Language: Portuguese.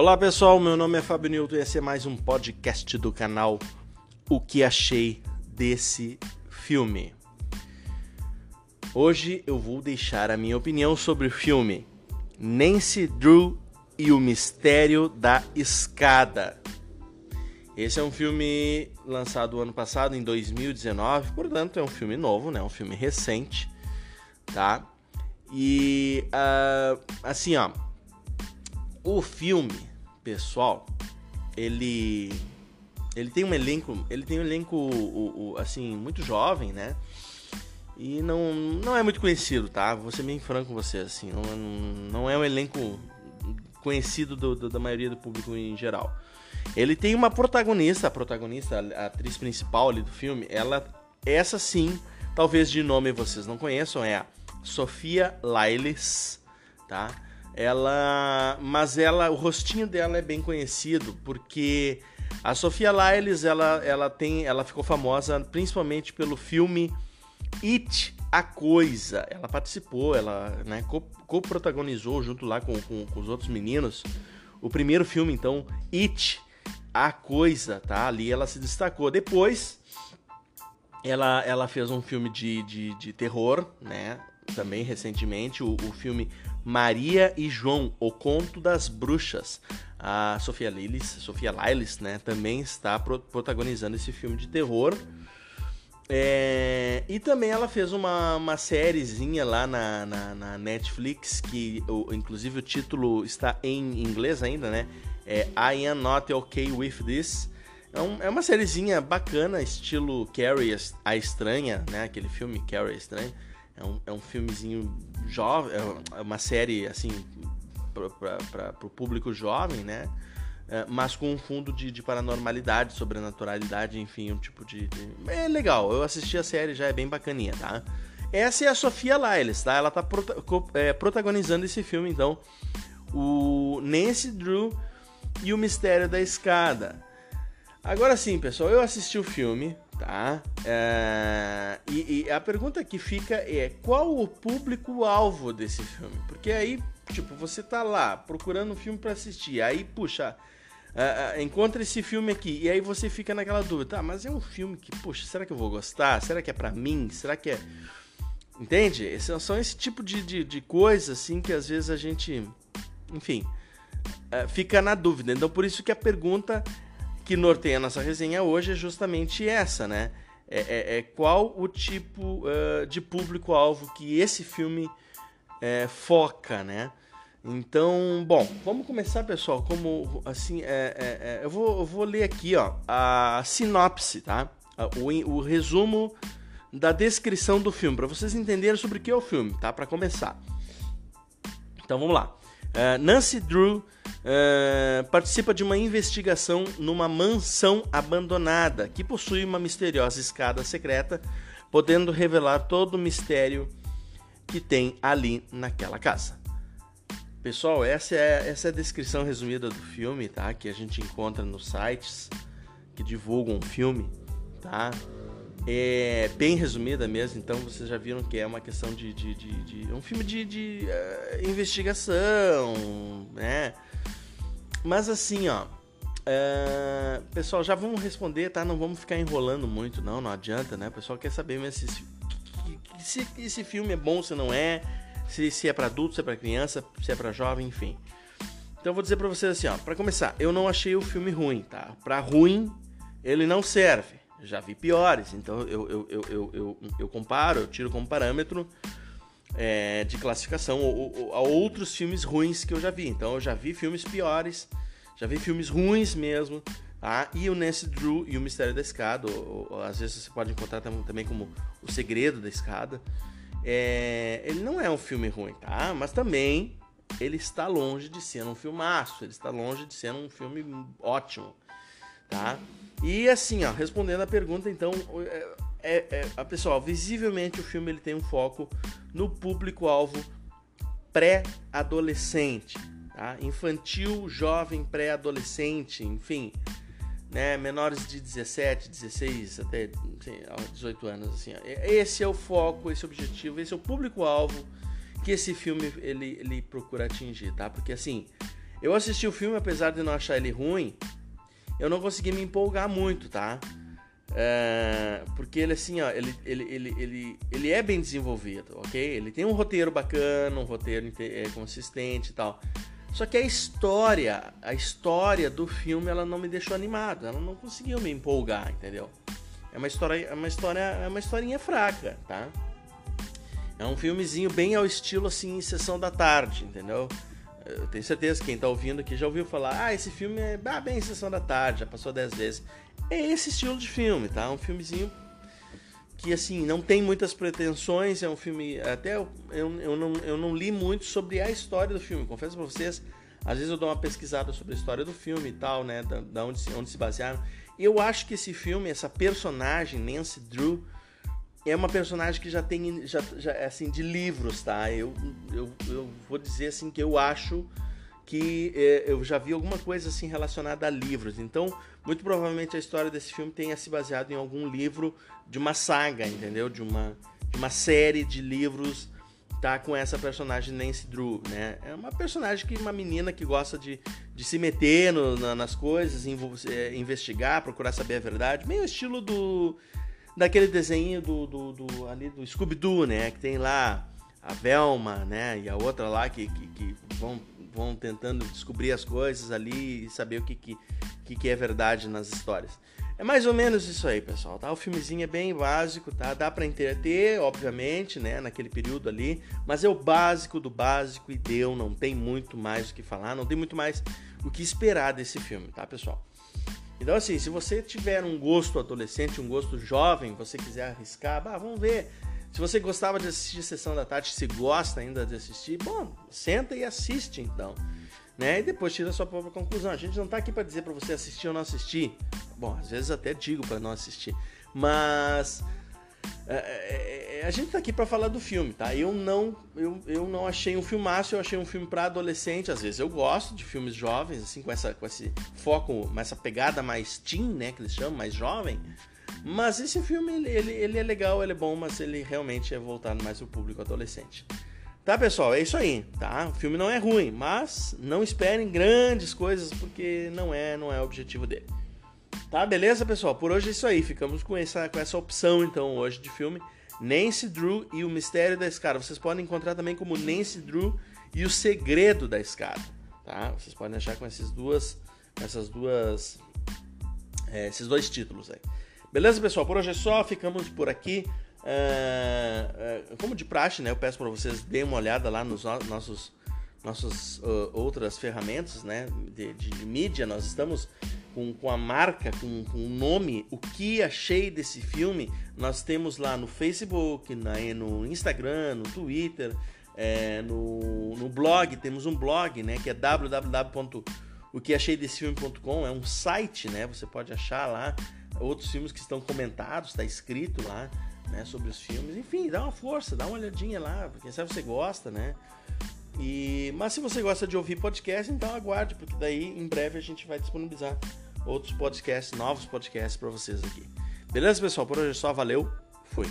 Olá pessoal, meu nome é Fábio Newton e esse é mais um podcast do canal O que achei desse filme. Hoje eu vou deixar a minha opinião sobre o filme Nancy Drew e o Mistério da Escada. Esse é um filme lançado ano passado, em 2019, portanto é um filme novo, né? Um filme recente, tá? E uh, assim, ó, o filme, pessoal, ele ele tem um elenco, ele tem um elenco o, o, assim muito jovem, né? E não, não é muito conhecido, tá? Vou ser bem franco com você, assim, não, não é um elenco conhecido do, do, da maioria do público em geral. Ele tem uma protagonista, a protagonista, a atriz principal ali do filme, ela, essa sim, talvez de nome vocês não conheçam, é a Sofia Lyles, tá? Ela, mas ela, o rostinho dela é bem conhecido porque a Sofia Lyles, ela, ela tem, ela ficou famosa principalmente pelo filme It a Coisa. Ela participou, ela né, co-protagonizou junto lá com, com, com, os outros meninos o primeiro filme, então, It a Coisa, tá? Ali ela se destacou. Depois, ela, ela fez um filme de, de, de terror, né? Também recentemente, o, o filme Maria e João, O Conto das Bruxas. A Sofia Liles, Sofia Liles, né, também está protagonizando esse filme de terror. É, e também ela fez uma, uma sériezinha lá na, na, na Netflix, que o, inclusive o título está em inglês ainda, né? É I Am Not Okay With This. É, um, é uma sériezinha bacana, estilo Carrie a Estranha, né? Aquele filme Carrie a Estranha. É um, é um filmezinho jovem, é uma série assim para o público jovem, né? É, mas com um fundo de, de, paranormalidade, sobrenaturalidade, enfim, um tipo de, de, É legal, eu assisti a série, já é bem bacaninha, tá? Essa é a Sofia Lyles, tá? Ela tá prota é, protagonizando esse filme, então. O Nancy Drew e o Mistério da Escada. Agora sim, pessoal, eu assisti o filme, tá? É, e, e, a pergunta que fica é qual o público-alvo desse filme? Porque aí, tipo, você tá lá procurando um filme para assistir, aí, puxa, é, é, encontra esse filme aqui, e aí você fica naquela dúvida, tá, mas é um filme que, puxa, será que eu vou gostar? Será que é para mim? Será que é. Entende? Esse, são esse tipo de, de, de coisa, assim, que às vezes a gente, enfim, é, fica na dúvida. Então, por isso que a pergunta que norteia a nossa resenha hoje é justamente essa, né? É, é, é qual o tipo uh, de público-alvo que esse filme é, foca, né? Então, bom, vamos começar, pessoal. Como assim, é, é, é, eu, vou, eu vou ler aqui, ó, a sinopse, tá? O, o resumo da descrição do filme para vocês entenderem sobre o que é o filme, tá? Para começar. Então, vamos lá. Uh, Nancy Drew uh, participa de uma investigação numa mansão abandonada que possui uma misteriosa escada secreta, podendo revelar todo o mistério que tem ali naquela casa. Pessoal, essa é, essa é a descrição resumida do filme, tá? Que a gente encontra nos sites que divulgam o filme, tá? É bem resumida mesmo, então vocês já viram que é uma questão de. de, de, de um filme de, de uh, investigação, né? Mas assim, ó. Uh, pessoal, já vamos responder, tá? Não vamos ficar enrolando muito, não, não adianta, né? O pessoal quer saber mesmo se, se, se esse filme é bom, se não é, se, se é para adulto, se é para criança, se é para jovem, enfim. Então eu vou dizer para vocês assim, ó, para começar, eu não achei o filme ruim, tá? Para ruim, ele não serve. Já vi piores, então eu, eu, eu, eu, eu, eu comparo, eu tiro como parâmetro é, de classificação a outros filmes ruins que eu já vi. Então eu já vi filmes piores, já vi filmes ruins mesmo, tá? E o Nancy Drew e o Mistério da Escada, ou, ou, às vezes você pode encontrar também como O Segredo da Escada. É, ele não é um filme ruim, tá? Mas também ele está longe de ser um filmaço, ele está longe de ser um filme ótimo, tá? E assim, ó, respondendo a pergunta, então, é, é, é, pessoal, visivelmente o filme ele tem um foco no público-alvo pré-adolescente, tá? infantil, jovem, pré-adolescente, enfim, né? menores de 17, 16 até assim, 18 anos. Assim, esse é o foco, esse é o objetivo, esse é o público-alvo que esse filme ele, ele procura atingir, tá? Porque assim, Eu assisti o filme, apesar de não achar ele ruim, eu não consegui me empolgar muito, tá? É, porque ele assim, ó, ele, ele, ele, ele, ele é bem desenvolvido, ok? Ele tem um roteiro bacana, um roteiro é, consistente e tal. Só que a história, a história do filme, ela não me deixou animado, ela não conseguiu me empolgar, entendeu? É uma história, é uma história, é uma historinha fraca, tá? É um filmezinho bem ao estilo assim, sessão da tarde, entendeu? Eu tenho certeza que quem tá ouvindo aqui já ouviu falar, ah, esse filme é ah, bem sessão da tarde, já passou dez vezes. É esse estilo de filme, tá? Um filmezinho que assim não tem muitas pretensões, é um filme até eu, eu, não, eu não li muito sobre a história do filme, confesso para vocês, às vezes eu dou uma pesquisada sobre a história do filme e tal, né, da, da onde, onde se basearam. Eu acho que esse filme, essa personagem Nancy Drew é uma personagem que já tem já, já assim de livros, tá? Eu, eu, eu vou dizer assim que eu acho que é, eu já vi alguma coisa assim relacionada a livros. Então, muito provavelmente a história desse filme tenha se baseado em algum livro de uma saga, entendeu? De uma, de uma série de livros, tá? Com essa personagem Nancy Drew, né? É uma personagem que uma menina que gosta de, de se meter no, na, nas coisas, é, investigar, procurar saber a verdade, meio estilo do daquele desenho do, do, do ali do Scooby-Doo, né? Que tem lá a Velma, né? E a outra lá que, que, que vão vão tentando descobrir as coisas ali e saber o que, que, que, é verdade nas histórias. É mais ou menos isso aí, pessoal, tá? O filmezinho é bem básico, tá? Dá para entreter, obviamente, né, naquele período ali, mas é o básico do básico e deu, não tem muito mais o que falar, não tem muito mais o que esperar desse filme, tá, pessoal? Então, assim, se você tiver um gosto adolescente, um gosto jovem, você quiser arriscar, bah, vamos ver. Se você gostava de assistir Sessão da Tarde, se gosta ainda de assistir, bom, senta e assiste então. Né? E depois tira a sua própria conclusão. A gente não está aqui para dizer para você assistir ou não assistir. Bom, às vezes até digo para não assistir. Mas é, é, é a gente está aqui para falar do filme, tá? Eu não, eu, eu não achei um filmaço, eu achei um filme para adolescente. Às vezes eu gosto de filmes jovens, assim, com, essa, com esse foco, com essa pegada mais teen, né? Que eles chamam, mais jovem. Mas esse filme, ele, ele, ele, é legal, ele é bom, mas ele realmente é voltado mais pro público adolescente. Tá, pessoal? É isso aí, tá? O filme não é ruim, mas não esperem grandes coisas, porque não é, não é o objetivo dele. Tá, beleza, pessoal? Por hoje é isso aí. Ficamos com essa, com essa opção, então, hoje de filme. Nancy Drew e o Mistério da Escada. Vocês podem encontrar também como Nancy Drew e o Segredo da Escada, tá? Vocês podem achar com essas duas, essas duas, é, esses dois títulos aí. Beleza, pessoal? Por hoje é só, ficamos por aqui. É, é, como de praxe, né? Eu peço para vocês deem uma olhada lá nos nossos nossas uh, outras ferramentas, né? De, de, de, mídia. Nós estamos com, com a marca, com, o nome, o que achei desse filme. Nós temos lá no Facebook, na, no Instagram, no Twitter, é, no, no blog. Temos um blog, né? Que é www.oqueacheidessefilme.com. É um site, né? Você pode achar lá outros filmes que estão comentados, está escrito lá, né, sobre os filmes. Enfim, dá uma força, dá uma olhadinha lá, quem sabe você gosta, né? E, mas se você gosta de ouvir podcast, então aguarde, porque daí em breve a gente vai disponibilizar outros podcasts, novos podcasts para vocês aqui. Beleza, pessoal? Por hoje é só, valeu, fui.